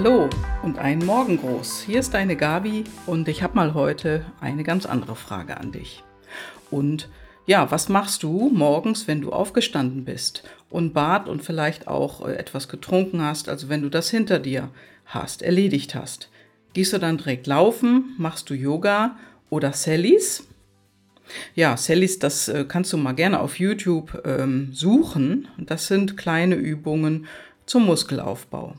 Hallo und einen Morgengruß. Hier ist deine Gabi und ich habe mal heute eine ganz andere Frage an dich. Und ja, was machst du morgens, wenn du aufgestanden bist und bad und vielleicht auch äh, etwas getrunken hast, also wenn du das hinter dir hast, erledigt hast? Gehst du dann direkt laufen? Machst du Yoga oder Sallys? Ja, Sallys, das äh, kannst du mal gerne auf YouTube ähm, suchen. Das sind kleine Übungen zum Muskelaufbau.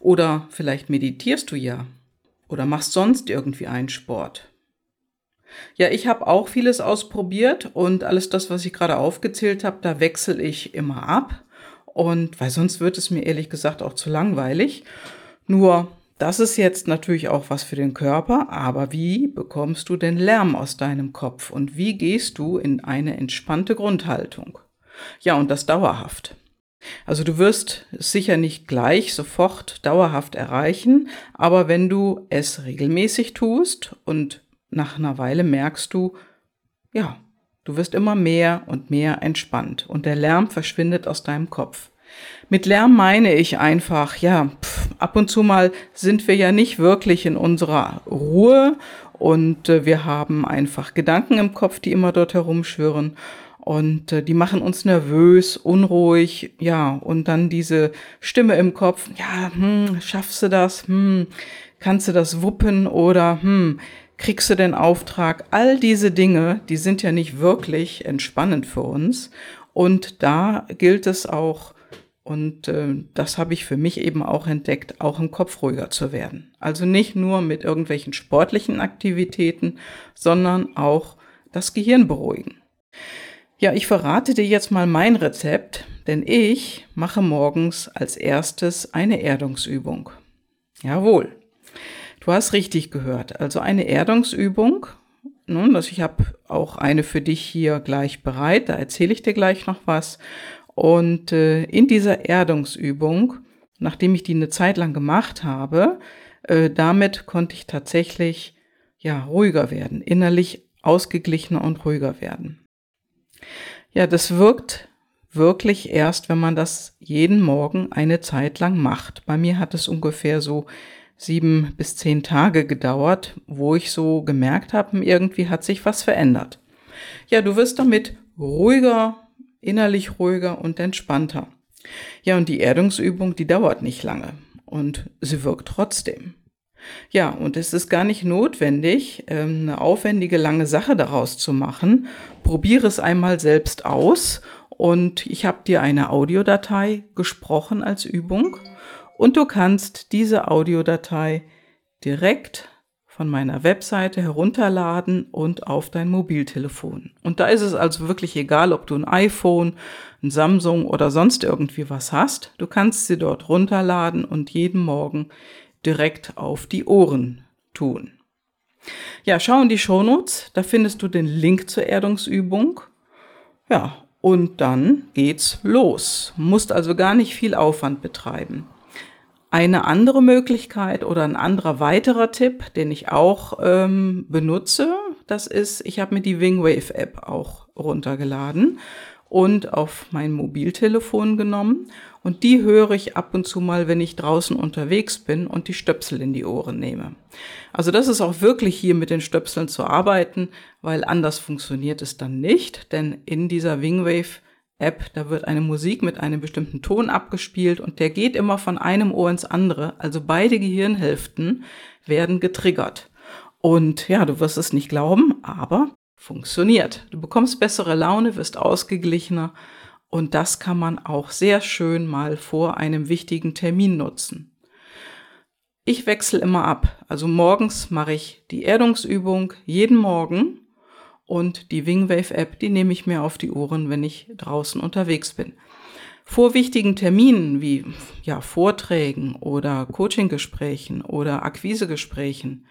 Oder vielleicht meditierst du ja oder machst sonst irgendwie einen Sport. Ja, ich habe auch vieles ausprobiert und alles das, was ich gerade aufgezählt habe, da wechsle ich immer ab. Und weil sonst wird es mir ehrlich gesagt auch zu langweilig. Nur, das ist jetzt natürlich auch was für den Körper, aber wie bekommst du den Lärm aus deinem Kopf und wie gehst du in eine entspannte Grundhaltung? Ja, und das dauerhaft. Also du wirst es sicher nicht gleich sofort dauerhaft erreichen, aber wenn du es regelmäßig tust und nach einer Weile merkst du, ja, du wirst immer mehr und mehr entspannt und der Lärm verschwindet aus deinem Kopf. Mit Lärm meine ich einfach, ja, pff, ab und zu mal sind wir ja nicht wirklich in unserer Ruhe und äh, wir haben einfach Gedanken im Kopf, die immer dort herumschwirren und äh, die machen uns nervös, unruhig, ja, und dann diese Stimme im Kopf, ja, hm, schaffst du das, hm, kannst du das wuppen oder hm, kriegst du den Auftrag? All diese Dinge, die sind ja nicht wirklich entspannend für uns. Und da gilt es auch, und äh, das habe ich für mich eben auch entdeckt, auch im Kopf ruhiger zu werden. Also nicht nur mit irgendwelchen sportlichen Aktivitäten, sondern auch das Gehirn beruhigen. Ja, ich verrate dir jetzt mal mein Rezept, denn ich mache morgens als erstes eine Erdungsübung. Jawohl. Du hast richtig gehört. Also eine Erdungsübung. Nun, ich habe auch eine für dich hier gleich bereit. Da erzähle ich dir gleich noch was. Und äh, in dieser Erdungsübung, nachdem ich die eine Zeit lang gemacht habe, äh, damit konnte ich tatsächlich ja ruhiger werden, innerlich ausgeglichener und ruhiger werden. Ja, das wirkt wirklich erst, wenn man das jeden Morgen eine Zeit lang macht. Bei mir hat es ungefähr so sieben bis zehn Tage gedauert, wo ich so gemerkt habe, irgendwie hat sich was verändert. Ja, du wirst damit ruhiger, innerlich ruhiger und entspannter. Ja, und die Erdungsübung, die dauert nicht lange und sie wirkt trotzdem. Ja, und es ist gar nicht notwendig, ähm, eine aufwendige lange Sache daraus zu machen. Probiere es einmal selbst aus und ich habe dir eine Audiodatei gesprochen als Übung und du kannst diese Audiodatei direkt von meiner Webseite herunterladen und auf dein Mobiltelefon. Und da ist es also wirklich egal, ob du ein iPhone, ein Samsung oder sonst irgendwie was hast. Du kannst sie dort runterladen und jeden Morgen direkt auf die Ohren tun. Ja, schau in die Shownotes, da findest du den Link zur Erdungsübung. Ja, und dann geht's los. Musst also gar nicht viel Aufwand betreiben. Eine andere Möglichkeit oder ein anderer weiterer Tipp, den ich auch ähm, benutze, das ist, ich habe mir die Wingwave App auch runtergeladen und auf mein Mobiltelefon genommen und die höre ich ab und zu mal, wenn ich draußen unterwegs bin und die Stöpsel in die Ohren nehme. Also das ist auch wirklich hier mit den Stöpseln zu arbeiten, weil anders funktioniert es dann nicht, denn in dieser Wingwave App, da wird eine Musik mit einem bestimmten Ton abgespielt und der geht immer von einem Ohr ins andere, also beide Gehirnhälften werden getriggert. Und ja, du wirst es nicht glauben, aber funktioniert. Du bekommst bessere Laune, wirst ausgeglichener und das kann man auch sehr schön mal vor einem wichtigen Termin nutzen. Ich wechsle immer ab. Also morgens mache ich die Erdungsübung jeden Morgen und die Wingwave App, die nehme ich mir auf die Ohren, wenn ich draußen unterwegs bin. Vor wichtigen Terminen wie ja, Vorträgen oder Coachinggesprächen oder Akquisegesprächen,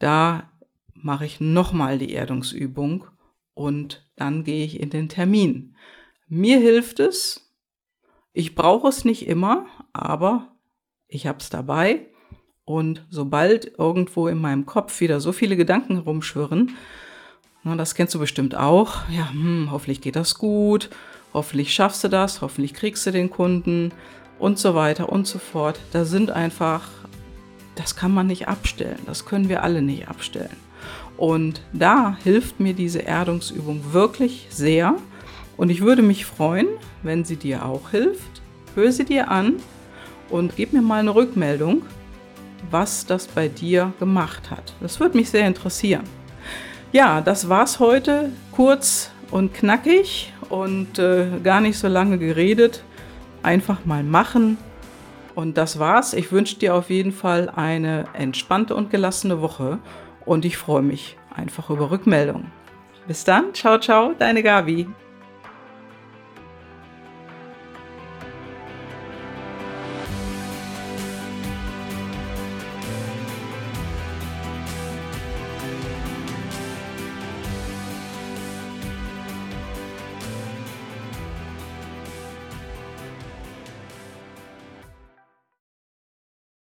da mache ich nochmal die Erdungsübung und dann gehe ich in den Termin. Mir hilft es. Ich brauche es nicht immer, aber ich habe es dabei. Und sobald irgendwo in meinem Kopf wieder so viele Gedanken rumschwirren, das kennst du bestimmt auch, ja, hm, hoffentlich geht das gut, hoffentlich schaffst du das, hoffentlich kriegst du den Kunden und so weiter und so fort. Da sind einfach das kann man nicht abstellen. Das können wir alle nicht abstellen. Und da hilft mir diese Erdungsübung wirklich sehr. Und ich würde mich freuen, wenn sie dir auch hilft. Hör sie dir an und gib mir mal eine Rückmeldung, was das bei dir gemacht hat. Das würde mich sehr interessieren. Ja, das war's heute. Kurz und knackig und äh, gar nicht so lange geredet. Einfach mal machen. Und das war's. Ich wünsche dir auf jeden Fall eine entspannte und gelassene Woche und ich freue mich einfach über Rückmeldungen. Bis dann, ciao, ciao, deine Gabi.